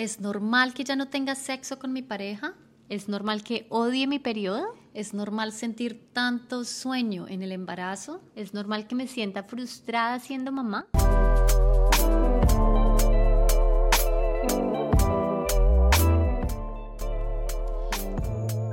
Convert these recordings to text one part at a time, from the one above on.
¿Es normal que ya no tenga sexo con mi pareja? ¿Es normal que odie mi periodo? ¿Es normal sentir tanto sueño en el embarazo? ¿Es normal que me sienta frustrada siendo mamá?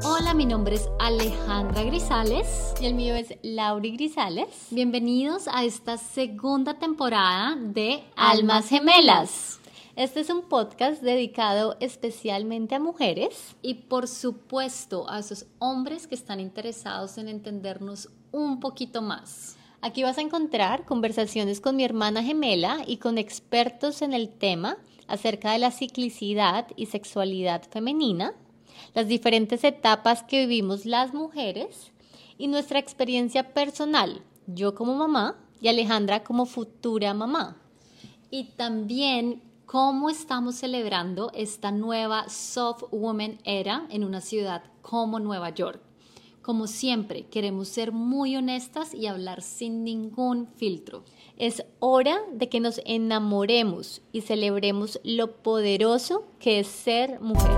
Hola, mi nombre es Alejandra Grisales. Y el mío es Lauri Grisales. Bienvenidos a esta segunda temporada de Almas Gemelas. Este es un podcast dedicado especialmente a mujeres y por supuesto a esos hombres que están interesados en entendernos un poquito más. Aquí vas a encontrar conversaciones con mi hermana gemela y con expertos en el tema acerca de la ciclicidad y sexualidad femenina, las diferentes etapas que vivimos las mujeres y nuestra experiencia personal, yo como mamá y Alejandra como futura mamá. Y también cómo estamos celebrando esta nueva soft woman era en una ciudad como Nueva York. Como siempre, queremos ser muy honestas y hablar sin ningún filtro. Es hora de que nos enamoremos y celebremos lo poderoso que es ser mujer.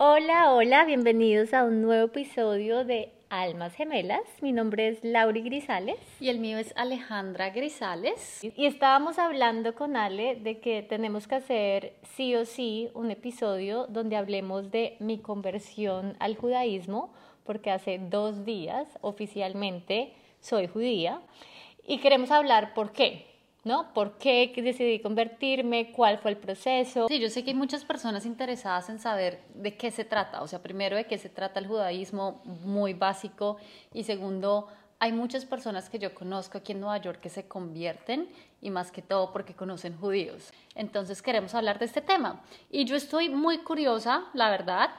Hola, hola, bienvenidos a un nuevo episodio de Almas Gemelas. Mi nombre es Lauri Grisales. Y el mío es Alejandra Grisales. Y estábamos hablando con Ale de que tenemos que hacer sí o sí un episodio donde hablemos de mi conversión al judaísmo, porque hace dos días oficialmente soy judía. Y queremos hablar por qué. ¿No? ¿Por qué decidí convertirme? ¿Cuál fue el proceso? Sí, yo sé que hay muchas personas interesadas en saber de qué se trata, o sea, primero de qué se trata el judaísmo muy básico y segundo, hay muchas personas que yo conozco aquí en Nueva York que se convierten y más que todo porque conocen judíos. Entonces queremos hablar de este tema y yo estoy muy curiosa, la verdad.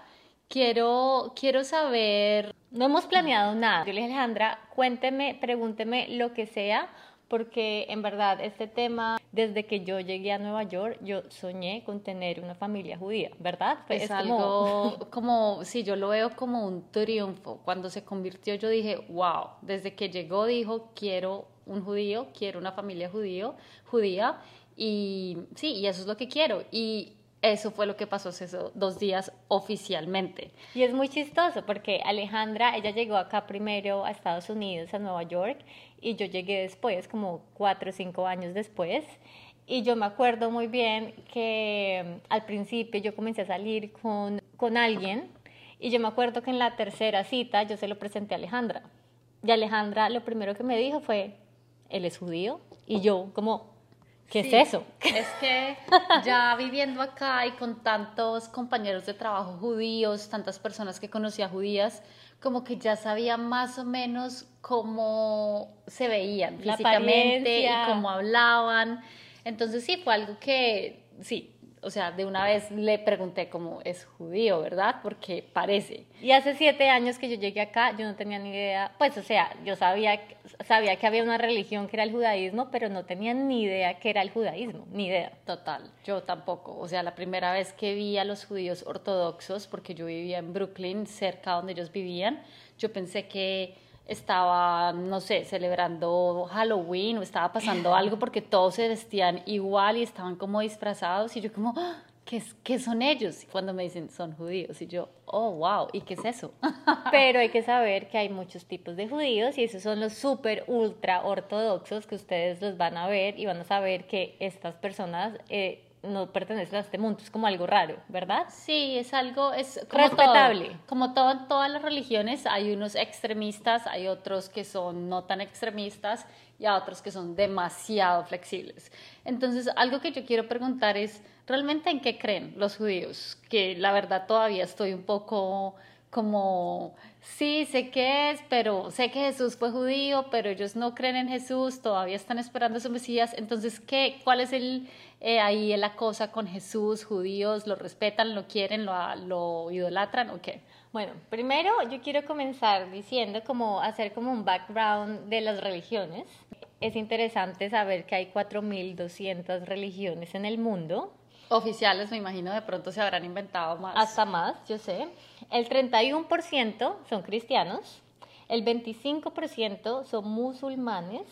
Quiero, quiero saber... No hemos planeado nada. Yo le dije, Alejandra, cuénteme, pregúnteme lo que sea porque en verdad este tema, desde que yo llegué a Nueva York, yo soñé con tener una familia judía, ¿verdad? Pues es, algo como... como, sí, yo lo veo como un triunfo. Cuando se convirtió yo dije, wow, desde que llegó dijo, quiero un judío, quiero una familia judío, judía, y sí, y eso es lo que quiero. Y eso fue lo que pasó esos dos días oficialmente. Y es muy chistoso porque Alejandra, ella llegó acá primero a Estados Unidos, a Nueva York, y yo llegué después, como cuatro o cinco años después. Y yo me acuerdo muy bien que mm, al principio yo comencé a salir con, con alguien y yo me acuerdo que en la tercera cita yo se lo presenté a Alejandra. Y Alejandra lo primero que me dijo fue, él es judío. Y yo como, ¿qué es eso? Es que ya viviendo acá y con tantos compañeros de trabajo judíos, tantas personas que conocía judías, como que ya sabía más o menos cómo se veían físicamente y cómo hablaban. Entonces sí, fue algo que, sí, o sea, de una vez le pregunté cómo es judío, ¿verdad? Porque parece. Y hace siete años que yo llegué acá, yo no tenía ni idea, pues, o sea, yo sabía, sabía que había una religión que era el judaísmo, pero no tenía ni idea que era el judaísmo, ni idea. Total, yo tampoco. O sea, la primera vez que vi a los judíos ortodoxos, porque yo vivía en Brooklyn, cerca donde ellos vivían, yo pensé que estaba, no sé, celebrando Halloween o estaba pasando algo porque todos se vestían igual y estaban como disfrazados y yo como, ah, ¿qué, qué son ellos? Y cuando me dicen son judíos y yo, oh, wow, ¿y qué es eso? Pero hay que saber que hay muchos tipos de judíos y esos son los súper ultra ortodoxos que ustedes los van a ver y van a saber que estas personas... Eh, no pertenece a este mundo, es como algo raro, ¿verdad? Sí, es algo, es como respetable. como todo en todas las religiones, hay unos extremistas, hay otros que son no tan extremistas y a otros que son demasiado flexibles. Entonces, algo que yo quiero preguntar es, ¿realmente en qué creen los judíos? Que la verdad todavía estoy un poco como, sí, sé qué es, pero sé que Jesús fue judío, pero ellos no creen en Jesús, todavía están esperando a su Mesías. Entonces, ¿qué, ¿cuál es el, eh, ahí la cosa con Jesús? ¿Judíos lo respetan, lo quieren, lo, lo idolatran o qué? Bueno, primero yo quiero comenzar diciendo como hacer como un background de las religiones. Es interesante saber que hay 4.200 religiones en el mundo Oficiales, me imagino, de pronto se habrán inventado más. Hasta más, yo sé. El 31% son cristianos, el 25% son musulmanes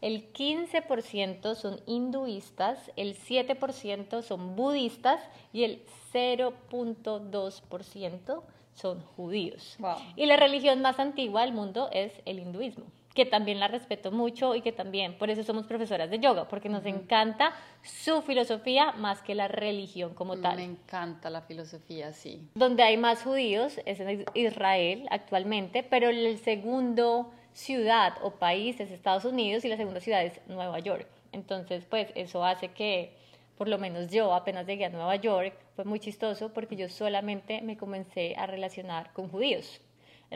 el 15% son hinduistas, el 7% son budistas y el 0.2% son judíos. Y la religión más antigua del mundo es el hinduismo que también la respeto mucho y que también, por eso somos profesoras de yoga, porque nos encanta su filosofía más que la religión como tal. Me encanta la filosofía, sí. Donde hay más judíos es en Israel actualmente, pero el segundo ciudad o país es Estados Unidos y la segunda ciudad es Nueva York. Entonces, pues eso hace que, por lo menos yo apenas llegué a Nueva York, fue muy chistoso porque yo solamente me comencé a relacionar con judíos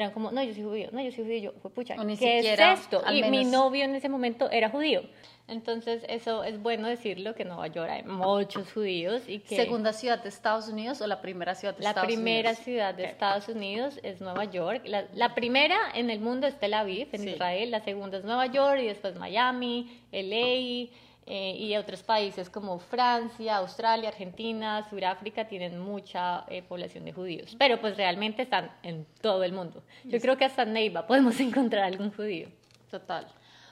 eran como, no, yo soy judío, no, yo soy judío, yo, fue pucha, ¿qué es esto? Y mi novio en ese momento era judío. Entonces, eso es bueno decirlo, que en Nueva York hay muchos judíos y que... ¿Segunda ciudad de Estados Unidos o la primera ciudad de Estados Unidos? La primera ciudad de Estados Unidos es Nueva York. La, la, primera en el mundo es Tel Aviv, en Israel. La segunda es Nueva York y después Miami, LA... Eh, y otros países como Francia, Australia, Argentina, Sudáfrica tienen mucha eh, población de judíos, pero pues realmente están en todo el mundo. Yo creo que hasta en Neiva podemos encontrar algún judío. Total.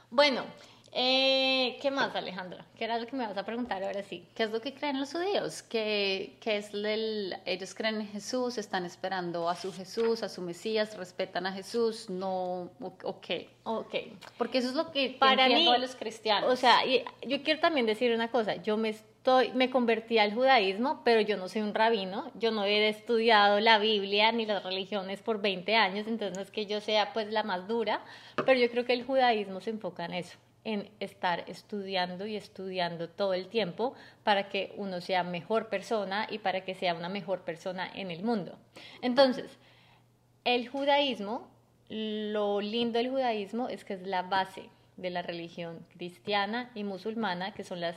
Bueno, eh, ¿Qué más, Alejandra? ¿Qué era lo que me vas a preguntar ahora sí? ¿Qué es lo que creen los judíos? ¿Qué, qué es el, ellos creen en Jesús, están esperando a su Jesús, a su Mesías, respetan a Jesús, no, o qué? Ok. Porque eso es lo que para mí, los cristianos. O sea, yo quiero también decir una cosa, yo me estoy, me convertí al judaísmo, pero yo no soy un rabino, yo no he estudiado la Biblia ni las religiones por 20 años, entonces no es que yo sea pues la más dura, pero yo creo que el judaísmo se enfoca en eso en estar estudiando y estudiando todo el tiempo para que uno sea mejor persona y para que sea una mejor persona en el mundo. Entonces, el judaísmo, lo lindo del judaísmo es que es la base de la religión cristiana y musulmana, que son las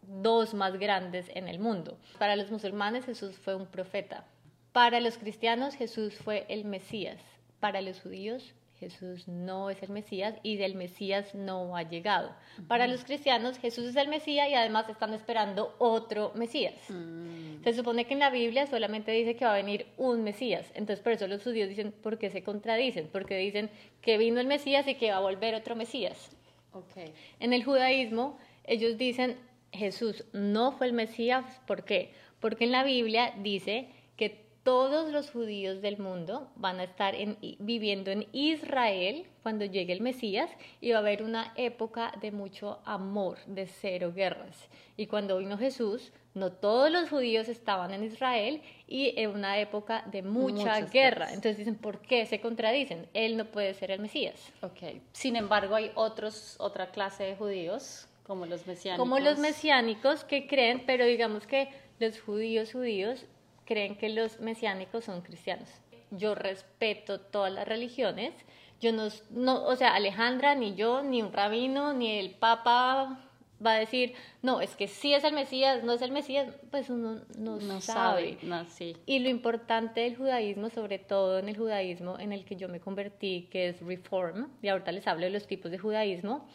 dos más grandes en el mundo. Para los musulmanes Jesús fue un profeta. Para los cristianos Jesús fue el Mesías. Para los judíos Jesús no es el Mesías y del Mesías no ha llegado. Para los cristianos, Jesús es el Mesías y además están esperando otro Mesías. Mm. Se supone que en la Biblia solamente dice que va a venir un Mesías. Entonces, por eso los judíos dicen, ¿por qué se contradicen? Porque dicen que vino el Mesías y que va a volver otro Mesías. Okay. En el judaísmo, ellos dicen, Jesús no fue el Mesías. ¿Por qué? Porque en la Biblia dice que todos los judíos del mundo van a estar viviendo en Israel cuando llegue el Mesías y va a haber una época de mucho amor, de cero guerras. Y cuando vino Jesús, no todos los judíos estaban en Israel y en una época de mucha guerra. Entonces dicen, ¿por qué se contradicen? Él no puede ser el Mesías. Okay. Sin embargo, hay otros, otra clase de judíos, como los mesiánicos. Como los mesiánicos que creen, pero digamos que los judíos judíos creen que los mesiánicos son cristianos. Yo respeto todas las religiones. Yo no, no, o sea, Alejandra, ni yo, ni un rabino, ni el papa va a decir, no, es que sí es el Mesías, no es el Mesías, pues uno no, sabe. No, sí. Y lo importante del judaísmo, sobre todo en el judaísmo en el que yo me convertí, que es Reform, y ahorita les hablo de los tipos de judaísmo,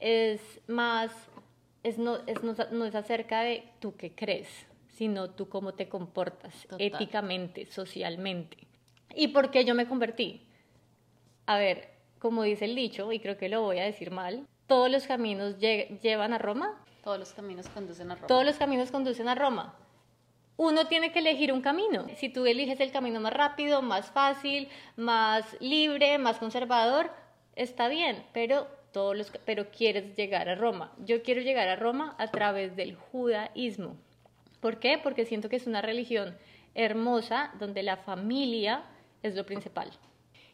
es más, es no, es, no, no es acerca de tú qué crees, sino tú cómo te comportas éticamente, socialmente. ¿Y por qué yo me convertí? A ver, como dice el dicho, y creo que lo voy a decir mal, todos los caminos llevan a Roma. Todos los caminos conducen a Roma. Todos los caminos conducen a Roma. Uno tiene que elegir un camino. Si tú eliges el camino más rápido, más fácil, más libre, más conservador, está bien, pero todos los pero quieres llegar a Roma. Yo quiero llegar a Roma a través del judaísmo. ¿Por qué? Porque siento que es una religión hermosa donde la familia es lo principal.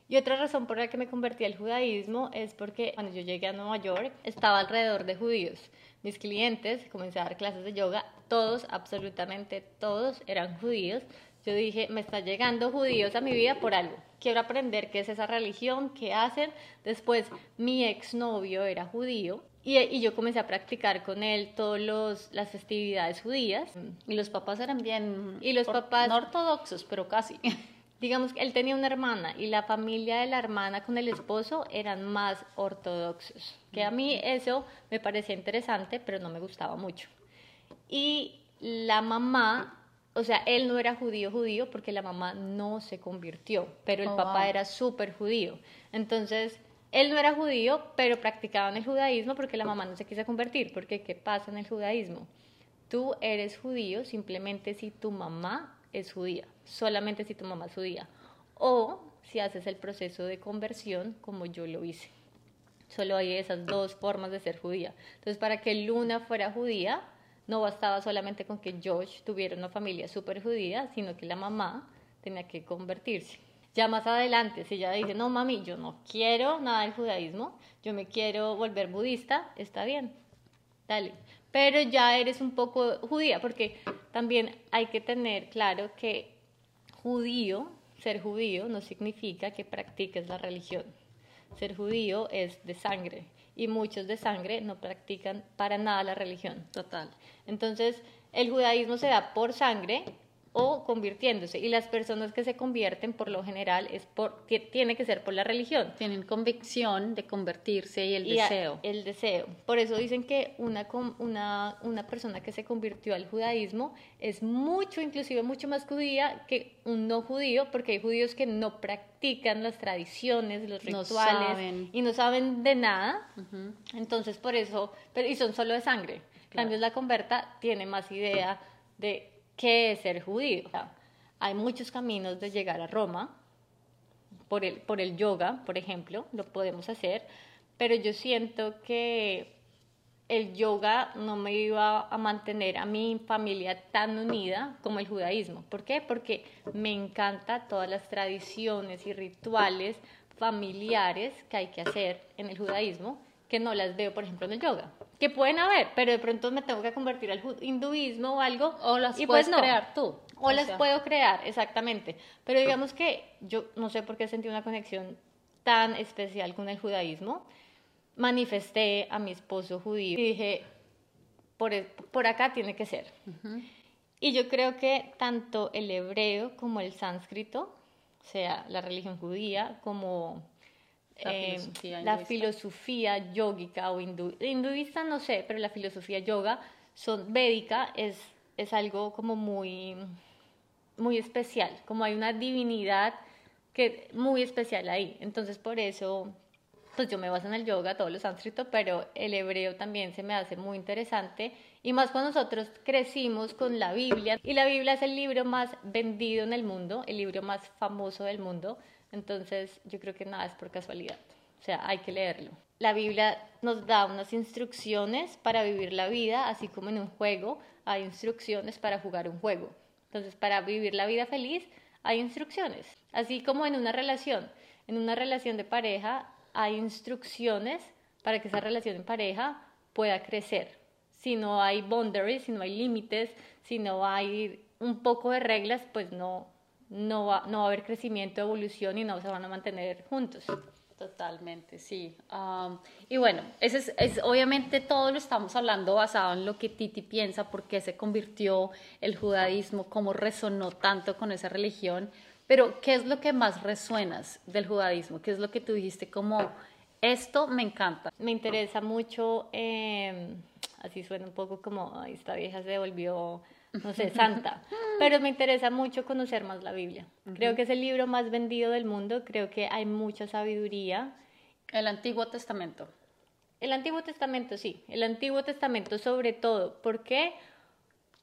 Y otra razón por la que me convertí al judaísmo es porque cuando yo llegué a Nueva York estaba alrededor de judíos. Mis clientes, comencé a dar clases de yoga, todos, absolutamente todos eran judíos. Yo dije, me están llegando judíos a mi vida por algo. Quiero aprender qué es esa religión, qué hacen. Después, mi exnovio era judío y, yo comencé a practicar con él todas las festividades judías. Y los papás eran bien... Y los papás... No ortodoxos, pero casi. Digamos que él tenía una hermana y la familia de la hermana con el esposo eran más ortodoxos. Que a mí eso me parecía interesante, pero no me gustaba mucho. Y la mamá, o sea, él no era judío judío porque la mamá no se convirtió, pero el oh, papá era súper judío. Entonces él no era judío, pero practicaba en el judaísmo porque la mamá no se quiso convertir. Porque, ¿qué pasa en el judaísmo? Tú eres judío simplemente si tu mamá es judía, solamente si tu mamá es judía. O si haces el proceso de conversión como yo lo hice. Solo hay esas dos formas de ser judía. Entonces, para que Luna fuera judía, no bastaba solamente con que Josh tuviera una familia súper judía, sino que la mamá tenía que convertirse. Ya más adelante, si ella dice, no mami, yo no quiero nada del judaísmo, yo me quiero volver budista, está bien, dale. Pero ya eres un poco judía, porque también hay que tener claro que judío, ser judío, no significa que practiques la religión. Ser judío es de sangre y muchos de sangre no practican para nada la religión. Total. Entonces, el judaísmo se da por sangre o convirtiéndose. Y las personas que se convierten, por lo general, es por, tiene que ser por la religión. Tienen convicción de convertirse y el deseo. el deseo. Por eso dicen que una, una, una persona que se convirtió al judaísmo es mucho, inclusive mucho más judía que un no judío, porque hay judíos que no practican las tradiciones, los rituales y no saben de nada. Entonces, por eso, pero, y son solo de sangre. En cambio, la converta tiene más idea de qué es ser judío. Hay muchos caminos de llegar a Roma, por el, por el yoga, por ejemplo, lo podemos hacer, pero yo siento que el yoga no me iba a mantener a mi familia tan unida como el judaísmo. ¿Por qué? Porque me encanta todas las tradiciones y rituales familiares que hay que hacer en el judaísmo que no las veo, por ejemplo, en el yoga. Que pueden haber, pero de pronto me tengo que convertir al hinduismo o algo. O las y puedes pues crear tú. O, las puedo crear, exactamente. Pero digamos que yo no sé por qué sentí una conexión tan especial con el judaísmo. Manifesté a mi esposo judío y dije, por, e, por acá tiene que ser. Y yo creo que tanto el hebreo como el sánscrito, o sea, la religión judía, como la, eh, filosofía, yógica o hinduista, no sé, pero la filosofía yoga son védica es, es algo como muy, muy especial, como hay una divinidad que muy especial ahí. Entonces por eso, pues yo me baso en el yoga, todos los sánscritos, pero el hebreo también se me hace muy interesante. Y más cuando nosotros crecimos con la Biblia, y la Biblia es el libro más vendido en el mundo, el libro más famoso del mundo. Entonces yo creo que nada es por casualidad, o sea, hay que leerlo. La Biblia nos da unas instrucciones para vivir la vida, así como en un juego hay instrucciones para jugar un juego. Entonces, para vivir la vida feliz hay instrucciones, así como en una relación. En una relación de pareja hay instrucciones para que esa relación de pareja pueda crecer. Si no hay boundaries, si no hay límites, si no hay un poco de reglas, pues no, no va, no va a haber crecimiento, evolución y no se van a mantener juntos. Totalmente, sí. y bueno, ese es, es, obviamente todo lo estamos hablando basado en lo que Titi piensa, por qué se convirtió el judaísmo, cómo resonó tanto con esa religión, pero ¿qué es lo que más resuenas del judaísmo? ¿Qué es lo que tú dijiste como, esto me encanta? Me interesa mucho, em, así suena un poco como, esta vieja se volvió no sé, santa. Pero me interesa mucho conocer más la Biblia. Creo que es el libro más vendido del mundo, creo que hay mucha sabiduría. El Antiguo Testamento. El Antiguo Testamento, sí. El Antiguo Testamento sobre todo. ¿Por qué?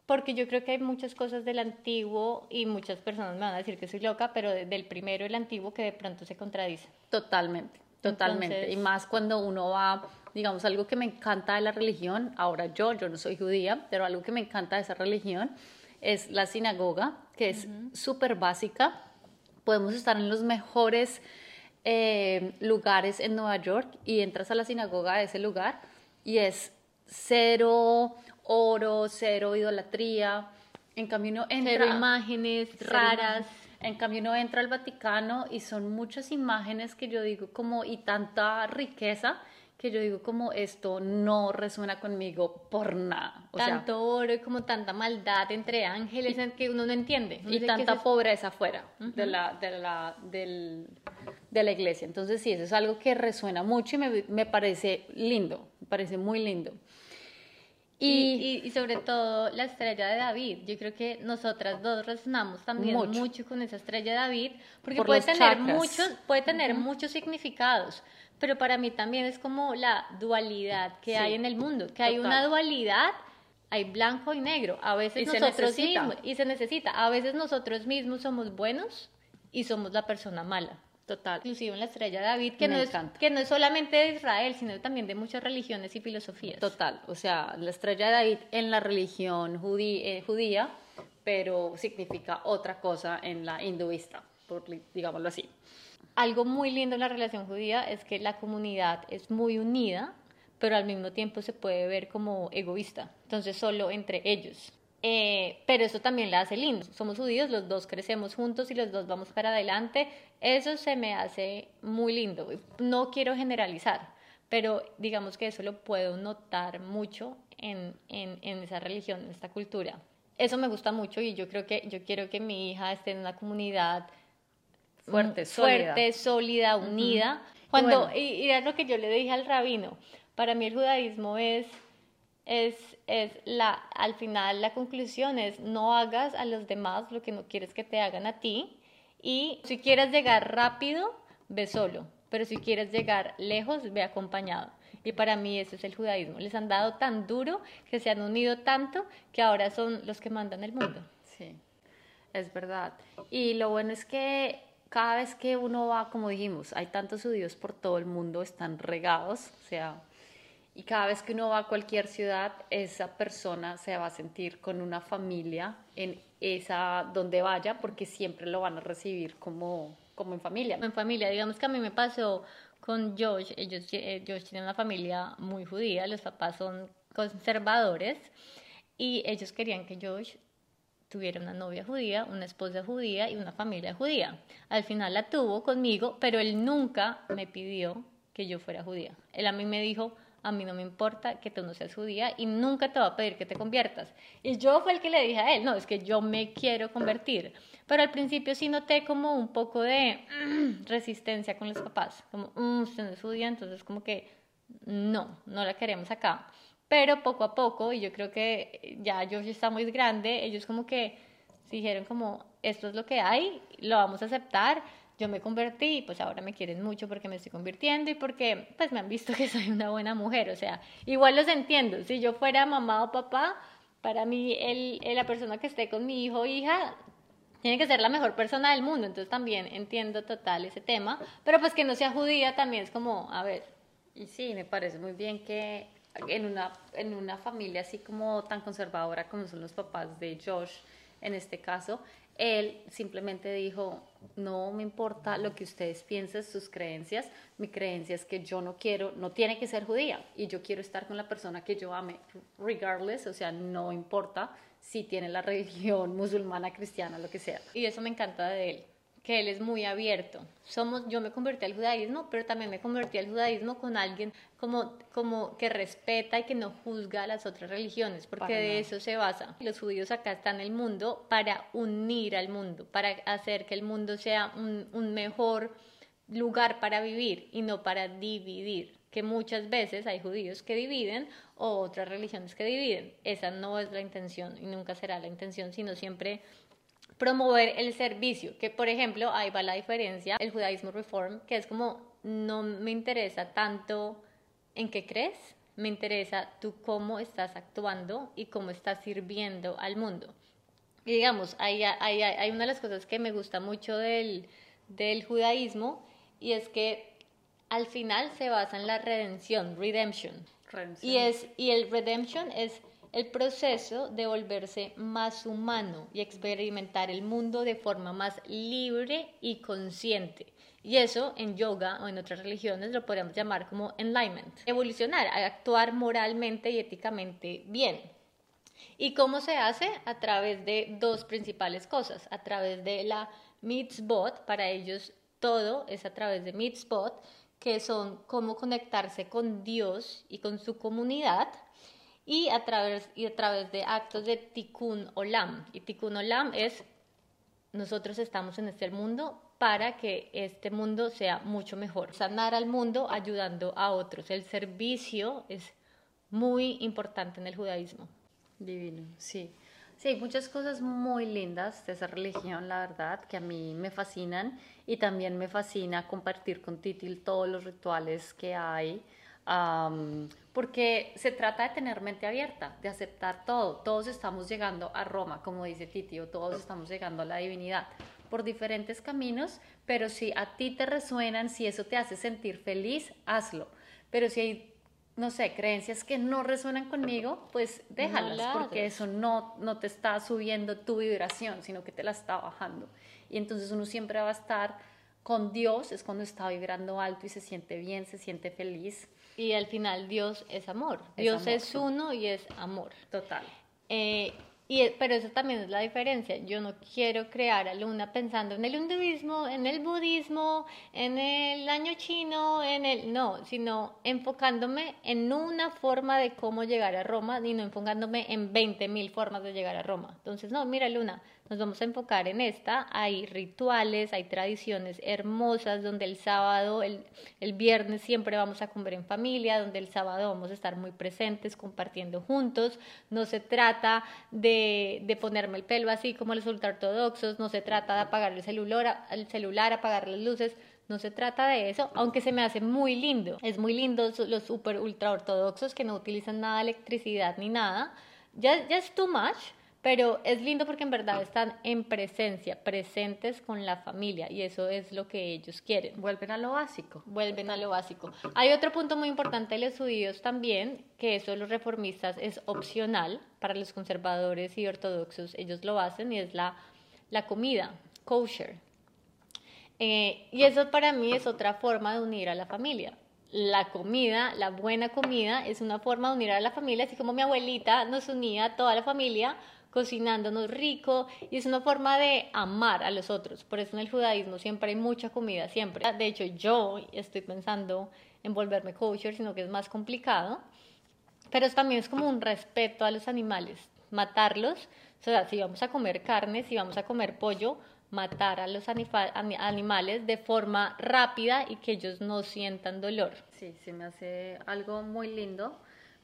Porque yo creo que hay muchas cosas del Antiguo y muchas personas me van a decir que soy loca, pero del primero, el Antiguo, que de pronto se contradicen. Totalmente, totalmente. Y más cuando uno va digamos, algo que me encanta de la religión, ahora yo, yo no soy judía, pero algo que me encanta de esa religión es la sinagoga, que es súper básica. Podemos estar en los mejores eh, lugares en Nueva York y entras a la sinagoga de ese lugar y es cero oro, cero idolatría. En cambio uno entra... Cero imágenes raras. En cambio uno entra al Vaticano y son muchas imágenes que yo digo como y tanta riqueza que yo digo como esto no resuena conmigo por nada. Tanto oro y como tanta maldad entre ángeles que uno no entiende. y tanta pobreza afuera de, la, de, la, del, de la iglesia. Entonces sí, eso es algo que resuena mucho y me, me parece lindo, me parece muy lindo. Y, y, sobre todo la estrella de David. Yo creo que nosotras dos resonamos también mucho, con esa estrella de David, porque puede, tener muchos, puede tener muchos significados pero para mí también es como la dualidad que Sí, hay en el mundo, que hay una total. dualidad, hay blanco y negro, a veces Y nosotros mismos, y se necesita, a veces nosotros mismos somos buenos y somos la persona mala. Total. Inclusive en la estrella de David, que Me no, es, encanta. que no es solamente de Israel, sino también de muchas religiones y filosofías. Total, o sea, la estrella de David en la religión judí- eh, judía, pero significa otra cosa en la hinduista, por, digámoslo así. Algo muy lindo en la relación judía es que la comunidad es muy unida, pero al mismo tiempo se puede ver como egoísta, entonces solo entre ellos. Eh, pero eso también la hace lindo. Somos judíos, los dos crecemos juntos y los dos vamos para adelante. Eso se me hace muy lindo. No quiero generalizar, pero digamos que eso lo puedo notar mucho en, en, en esa religión, en esta cultura. Eso me gusta mucho y yo creo que yo quiero que mi hija esté en una comunidad Fuerte, mm, sólida. fuerte, sólida, unida. Cuando, bueno. y, y era lo que yo le dije al rabino, para mí el judaísmo es, es, es la, al final la conclusión es no hagas a los demás lo que no quieres que te hagan a ti y si quieres llegar rápido, ve solo, pero si quieres llegar lejos, ve acompañado. Y para mí eso es el judaísmo. Les han dado tan duro que se han unido tanto que ahora son los que mandan el mundo. Sí, es verdad. Y lo bueno es que cada vez que uno va, como dijimos, hay tantos judíos por todo el mundo, están regados, o sea, y cada vez que uno va a cualquier ciudad, esa persona se va a sentir con una familia en esa donde vaya, porque siempre lo van a recibir como, como en familia. en familia. Digamos que a mí me pasó con Josh. Ellos, eh, Josh tiene una familia muy judía, los papás son conservadores y ellos querían que Josh tuviera una novia judía, una esposa judía y una familia judía. Al final la tuvo conmigo, pero él nunca me pidió que yo fuera judía. Él a mí me dijo, a mí no me importa que tú no seas judía y nunca te va a pedir que te conviertas. Y yo fue el que le dije a él, no, es que yo me quiero convertir. Pero al principio sí noté como un poco de mm, resistencia con los papás, como, "Mm, usted no es judía, entonces como que no, no la queremos acá. Pero poco a poco, y yo creo que ya Josh está muy grande, ellos como que dijeron como, esto es lo que hay, lo vamos a aceptar. Yo me convertí y pues ahora me quieren mucho porque me estoy convirtiendo y porque pues me han visto que soy una buena mujer. O sea, igual los entiendo. Si yo fuera mamá o papá, para mí el, el- la persona que esté con mi hijo o hija tiene que ser la mejor persona del mundo. Entonces también entiendo total ese tema. Pero pues que no sea judía también es como, a ver, Y sí, me parece muy bien que en una, en una familia así como tan conservadora como son los papás de Josh, en este caso, él simplemente dijo, no me importa lo que ustedes piensen, sus creencias, mi creencia es que yo no quiero, no tiene que ser judía. Y yo quiero estar con la persona que yo ame, regardless, o sea, no importa si tiene la religión musulmana, cristiana, lo que sea. Y eso me encanta de él, que él es muy abierto. Somos, yo me convertí al judaísmo, pero también me convertí al judaísmo con alguien como, como que respeta y que no juzga a las otras religiones, porque Para de nada. eso se basa. Los judíos acá están en el mundo para unir al mundo, para hacer que el mundo sea un, un mejor lugar para vivir y no para dividir que muchas veces hay judíos que dividen o otras religiones que dividen. Esa no es la intención y nunca será la intención, sino siempre promover el servicio, que por ejemplo, ahí va la diferencia, el judaísmo reform, que es como, no me interesa tanto en qué crees, me interesa tú cómo estás actuando y cómo estás sirviendo al mundo. Y digamos, hay, hay, hay una de las cosas que me gusta mucho del, del judaísmo y es que al final se basa en la redención, redemption. Y, es, y el redemption es el proceso de volverse más humano y experimentar el mundo de forma más libre y consciente. Y eso en yoga o en otras religiones lo podríamos llamar como enlightenment. Evolucionar, actuar moralmente y éticamente bien. ¿Y cómo se hace? A través de dos principales cosas. A través de la mitzvot, para ellos todo es a través de mitzvot, que son cómo conectarse con Dios y con su comunidad, y a través, y a través de actos de tikkun olam. Y tikkun olam es, nosotros estamos en este mundo para que este mundo sea mucho mejor. Sanar al mundo ayudando a otros. El servicio es muy importante en el judaísmo. Divino, sí. Sí, muchas cosas muy lindas de esa religión, la verdad, que a mí me fascinan y también me fascina compartir con Titi todos los rituales que hay, porque se trata de tener mente abierta, de aceptar todo. Todos estamos llegando a Roma, como dice Titi, o todos estamos llegando a la divinidad por diferentes caminos, pero si a ti te resuenan, si eso te hace sentir feliz, hazlo. Pero si hay, no sé, creencias que no resuenan conmigo, pues déjalas, porque eso no, no te está subiendo tu vibración, sino que te la está bajando. Y entonces uno siempre va a estar con Dios, es cuando está vibrando alto y se siente bien, se siente feliz. Y al final Dios es amor. Dios es uno y es amor. Total. Eh, y, pero eso también es la diferencia. Yo no quiero crear a Luna pensando en el hinduismo, en el budismo, en el año chino, en el... No, sino enfocándome en una forma de cómo llegar a Roma y no enfocándome en 20.000 formas de llegar a Roma. Entonces, no, mira Luna, nos vamos a enfocar en esta. Hay rituales, hay tradiciones hermosas donde el sábado, el, el, viernes siempre vamos a comer en familia, donde el sábado vamos a estar muy presentes, compartiendo juntos. No se trata de, de ponerme el pelo así como los ultraortodoxos, no se trata de apagar el celular, el celular, apagar las luces. No se trata de eso, aunque se me hace muy lindo. Es muy lindo los super ultra ortodoxos que no utilizan nada de electricidad ni nada. Ya, ya es too much, pero es lindo porque en verdad están en presencia, presentes con la familia y eso es lo que ellos quieren. Vuelven a lo básico. Vuelven a lo básico. Hay otro punto muy importante de los judíos también, que eso los reformistas es opcional para los conservadores y ortodoxos, ellos lo hacen y es la, la comida, kosher. Eh, y eso para mí es otra forma de unir a la familia la comida, la buena comida, es una forma de unir a la familia, así como mi abuelita nos unía a toda la familia cocinándonos rico y es una forma de amar a los otros. Por eso en el judaísmo siempre hay mucha comida, siempre. De hecho, yo estoy pensando en volverme kosher, sino que es más complicado. Pero también es como un respeto a los animales, matarlos. O sea, si vamos a comer carne, si vamos a comer pollo, matar a los animales de forma rápida y que ellos no sientan dolor. Sí, se me hace algo muy lindo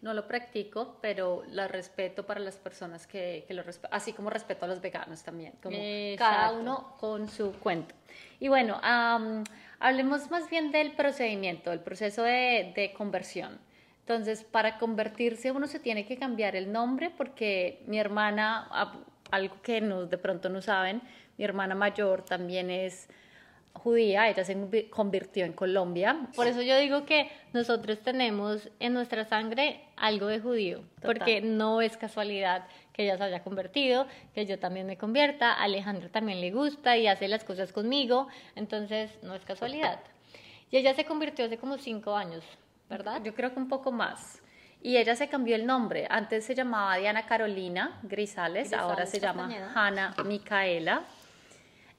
no lo practico, pero la respeto para las personas que, que lo respetan, así como respeto a los veganos también, como cada uno con su cuento. Y bueno, hablemos más bien del procedimiento, del proceso de, de conversión. Entonces, para convertirse uno se tiene que cambiar el nombre porque mi hermana, algo que no, de pronto no saben, mi hermana mayor también es judía, ella se convirtió en Colombia. Por eso yo digo que nosotros tenemos en nuestra sangre algo de judío, porque no es casualidad que ella se haya convertido, que yo también me convierta, a Alejandra también le gusta y hace las cosas conmigo, entonces no es casualidad. Y ella se convirtió hace como cinco años, ¿verdad? Yo creo que un poco más. Y ella se cambió el nombre. Antes se llamaba Diana Carolina Grisales, ahora se llama Hanna Micaela.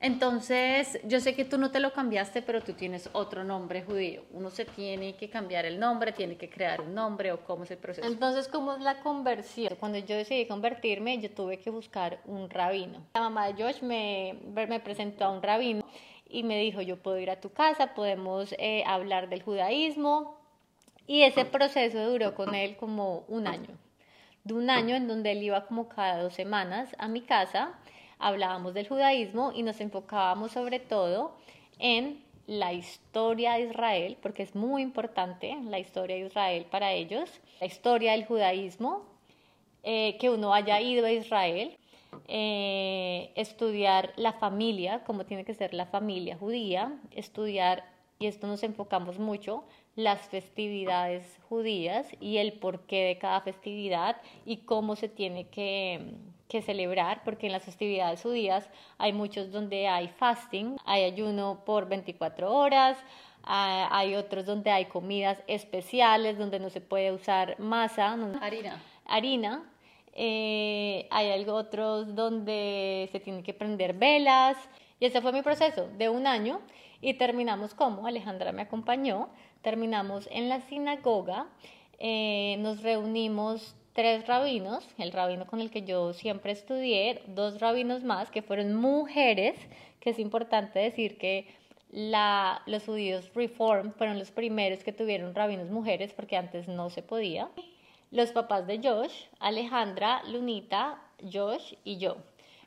Entonces, yo sé que tú no te lo cambiaste, pero tú tienes otro nombre judío. Uno se tiene que cambiar el nombre, tiene que crear un nombre o cómo es el proceso. Entonces, ¿cómo es la conversión? Cuando yo decidí convertirme, yo tuve que buscar un rabino. La mamá de Josh me, me presentó a un rabino y me dijo, yo puedo ir a tu casa, podemos eh, hablar del judaísmo. Y ese proceso duró con él como un año. De un año en donde él iba como cada dos semanas a mi casa hablábamos del judaísmo y nos enfocábamos sobre todo en la historia de Israel, porque es muy importante la historia de Israel para ellos, la historia del judaísmo, eh, que uno haya ido a Israel, eh, estudiar la familia, cómo tiene que ser la familia judía, estudiar, y esto nos enfocamos mucho, las festividades judías y el porqué de cada festividad y cómo se tiene que, que celebrar, porque en las festividades judías hay muchos donde hay fasting, hay ayuno por 24 horas, hay otros donde hay comidas especiales, donde no se puede usar masa, harina. harina. Eh, hay algo otros donde se tienen que prender velas. Y ese fue mi proceso de un año y terminamos como Alejandra me acompañó, terminamos en la sinagoga, eh, nos reunimos tres rabinos, el rabino con el que yo siempre estudié, dos rabinos más que fueron mujeres, que es importante decir que la, los judíos Reform fueron los primeros que tuvieron rabinos mujeres porque antes no se podía. los papás de Josh, Alejandra, Lunita, Josh y yo.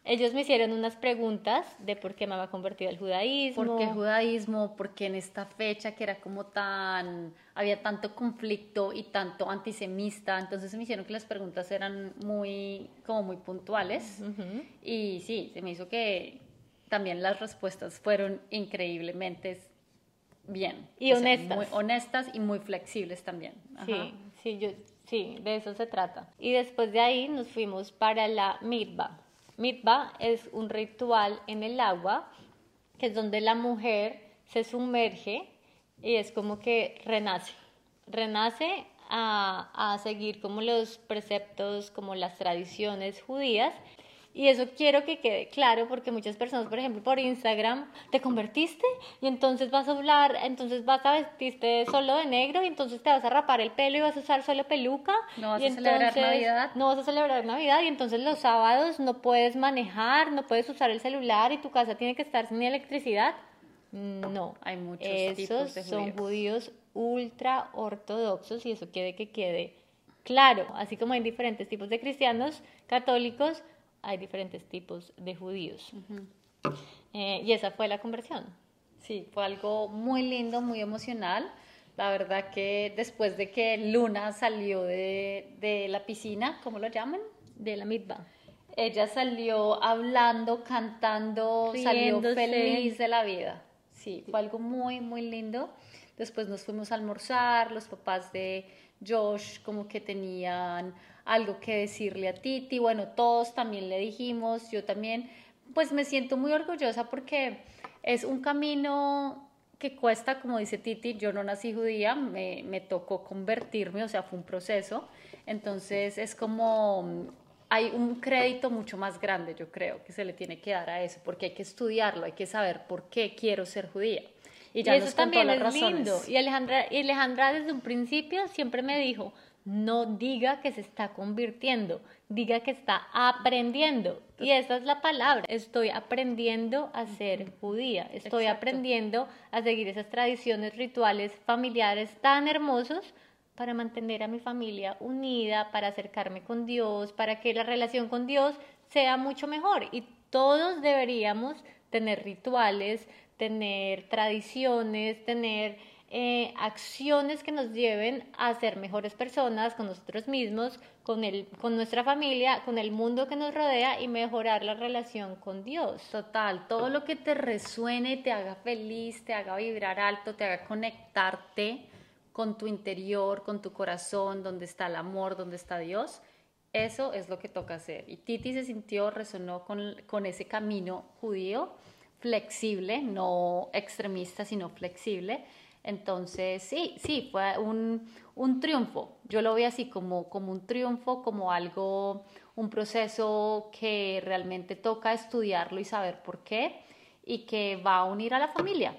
Ellos me hicieron unas preguntas de por qué me había convertido al judaísmo. ¿Por qué judaísmo? Porque en esta fecha que era como tan, había tanto conflicto y tanto antisemista, entonces me hicieron que las preguntas eran muy, como muy puntuales. Y sí, se me hizo que también las respuestas fueron increíblemente bien. Y honestas. muy honestas y muy flexibles también. Sí, sí, yo, sí, de eso se trata. Y después de ahí nos fuimos para la mitba. Mitba es un ritual en el agua, que es donde la mujer se sumerge y es como que renace. Renace a, a seguir como los preceptos, como las tradiciones judías y eso quiero que quede claro porque muchas personas, por ejemplo, por Instagram, te convertiste y entonces vas a hablar, entonces vas a vestirte solo de negro y entonces te vas a rapar el pelo y vas a usar solo peluca. No vas y a celebrar Navidad. No vas a celebrar Navidad y entonces los sábados no puedes manejar, no puedes usar el celular y tu casa tiene que estar sin electricidad. No, hay muchos Esos tipos de son judíos ultra ortodoxos y eso quiere que quede claro, así como hay diferentes tipos de cristianos católicos, hay diferentes tipos de judíos. Eh, y esa fue la conversión. Sí, fue algo muy lindo, muy emocional. La verdad que después de que Luna salió de, de la piscina, ¿cómo lo llaman? De la mitba. Ella salió hablando, cantando, salió feliz de la vida. Sí, fue algo muy, muy lindo. Después nos fuimos a almorzar, los papás de Josh como que tenían algo que decirle a Titi, bueno, todos también le dijimos, yo también, pues me siento muy orgullosa porque es un camino que cuesta, como dice Titi, yo no nací judía, me, me tocó convertirme, o sea, fue un proceso, entonces es como hay un crédito mucho más grande, yo creo, que se le tiene que dar a eso, porque hay que estudiarlo, hay que saber por qué quiero ser judía. Y, ya eso también es lindo. Y Alejandra, y Alejandra desde un principio siempre me dijo, no diga que se está convirtiendo, diga que está aprendiendo. Y esa es la palabra. Estoy aprendiendo a ser judía, estoy aprendiendo a seguir esas tradiciones rituales familiares tan hermosos para mantener a mi familia unida, para acercarme con Dios, para que la relación con Dios sea mucho mejor. Y todos deberíamos tener rituales, tener tradiciones, tener eh, acciones que nos lleven a ser mejores personas con nosotros mismos, con, el, con nuestra familia, con el mundo que nos rodea y mejorar la relación con Dios. Total, todo lo que te resuene, te haga feliz, te haga vibrar alto, te haga conectarte con tu interior, con tu corazón, donde está el amor, donde está Dios. Eso es lo que toca hacer. Y Titi se sintió, resonó con, con ese camino judío, flexible, no extremista, sino flexible entonces, sí, sí, fue un, un triunfo. Yo lo veo así como, como un triunfo, como algo, un proceso que realmente toca estudiarlo y saber por qué y que va a unir a la familia.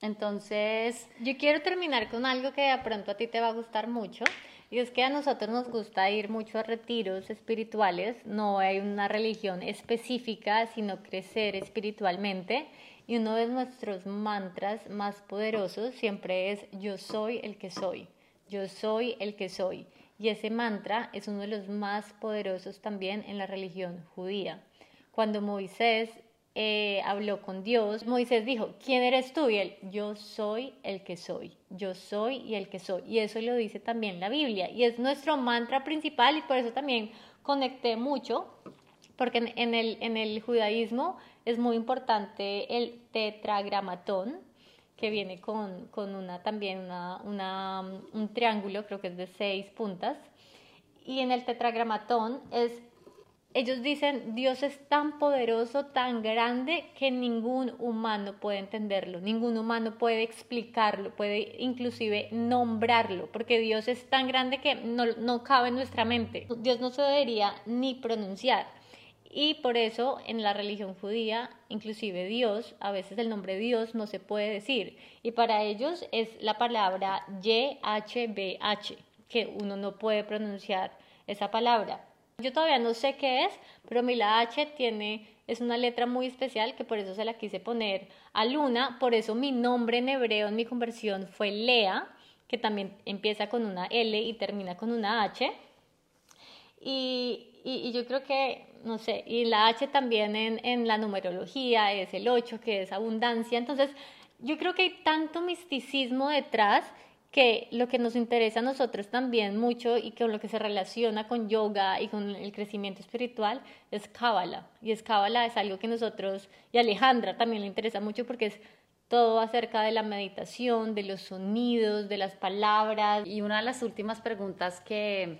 Entonces, yo quiero terminar con algo que de pronto a ti te va a gustar mucho. Y es que a nosotros nos gusta ir mucho a retiros espirituales, no hay una religión específica, sino crecer espiritualmente. Y uno de nuestros mantras más poderosos siempre es yo soy el que soy, yo soy el que soy. Y ese mantra es uno de los más poderosos también en la religión judía. Cuando Moisés eh, habló con Dios, Moisés dijo, ¿quién eres tú? Y él, yo soy el que soy, yo soy y el que soy. Y eso lo dice también la Biblia. Y es nuestro mantra principal y por eso también conecté mucho, porque en, el, en el judaísmo es muy importante el tetragramatón, que viene con, una, también una, un triángulo, creo que es de seis puntas. Y en el tetragramatón es, ellos dicen, Dios es tan poderoso, tan grande, que ningún humano puede entenderlo, ningún humano puede explicarlo, puede inclusive nombrarlo, porque Dios es tan grande que no, no cabe en nuestra mente. Dios no se debería ni pronunciar. Y por eso en la religión judía, inclusive Dios, a veces el nombre Dios no se puede decir. Y para ellos es la palabra YHBH, que uno no puede pronunciar esa palabra. Yo todavía no sé qué es, pero mi la H tiene, es una letra muy especial que por eso se la quise poner a Luna. Por eso mi nombre en hebreo en mi conversión fue Lea, que también empieza con una L y termina con una H. Y, y, yo creo que, no sé, y la H también en, en la numerología es el 8, que es abundancia. Entonces, yo creo que hay tanto misticismo detrás que lo que nos interesa a nosotros también mucho y con lo que se relaciona con yoga y con el crecimiento espiritual es Kabbalah. Y es Kabbalah es algo que nosotros, y Alejandra también le interesa mucho porque es todo acerca de la meditación, de los sonidos, de las palabras. Y una de las últimas preguntas que,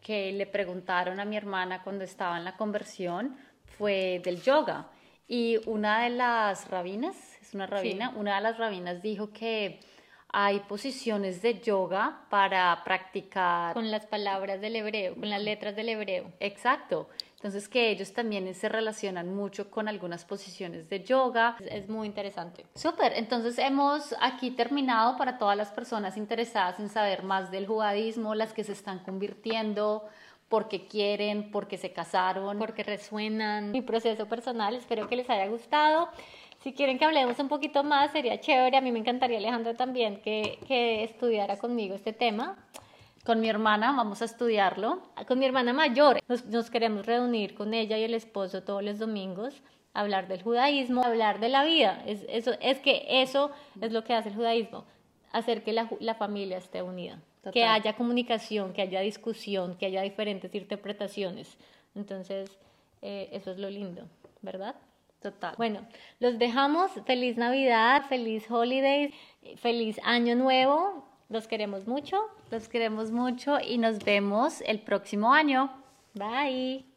que le preguntaron a mi hermana cuando estaba en la conversión fue del yoga. Y una de las rabinas, es una rabina, una de las rabinas dijo que hay posiciones de yoga para practicar. Con las palabras del hebreo, con las letras del hebreo. Exacto. Entonces que ellos también se relacionan mucho con algunas posiciones de yoga. Es, muy interesante. Súper. Entonces hemos aquí terminado para todas las personas interesadas en saber más del judaísmo, las que se están convirtiendo porque quieren, porque se casaron, porque resuenan mi proceso personal. Espero que les haya gustado. Si quieren que hablemos un poquito más, sería chévere. A mí me encantaría, Alejandro, también que, que estudiara conmigo este tema. Con mi hermana vamos a estudiarlo. Con mi hermana mayor. Nos, queremos reunir con ella y el esposo todos los domingos, hablar del judaísmo, hablar de la vida. Es, eso, es que eso es lo que hace el judaísmo, hacer que la, la familia esté unida. Que haya comunicación, que haya discusión, que haya diferentes interpretaciones. Entonces, eh, eso es lo lindo, ¿verdad? Total. Bueno, los dejamos. Feliz Navidad, feliz Holidays, feliz Año Nuevo. Los queremos mucho. Los queremos mucho y nos vemos el próximo año. Bye.